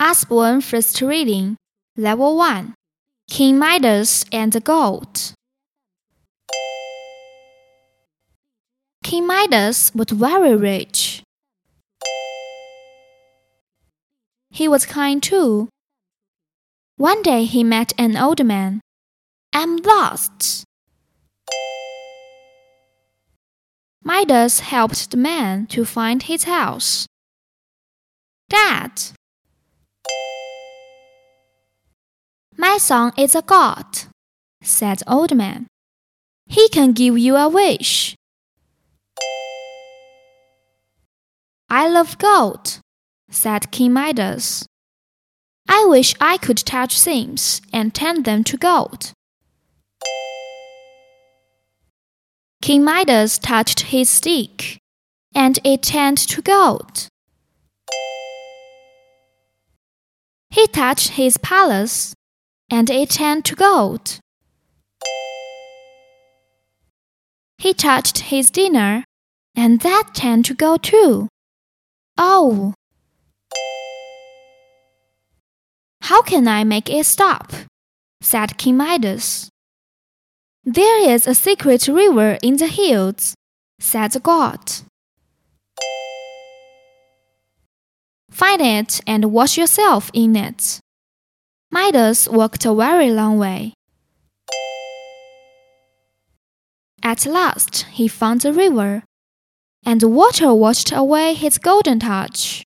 Usborne First Reading, Level 1 King Midas and the Gold. King Midas was very rich. He was kind too. One day he met an old man. I'm lost. Midas helped the man to find his house. Dad, my son is a god, said old man. He can give you a wish. I love gold, said King Midas. I wish I could touch things and turn them to gold. King Midas touched his stick, and it turned to gold. He touched his palace, and it turned to gold. He touched his dinner, and that turned to gold too. Oh! How can I make it stop? said King Midas. There is a secret river in the hills, said the god. Find it and wash yourself in it. Midas walked a very long way. At last he found a river, and the water washed away his golden touch.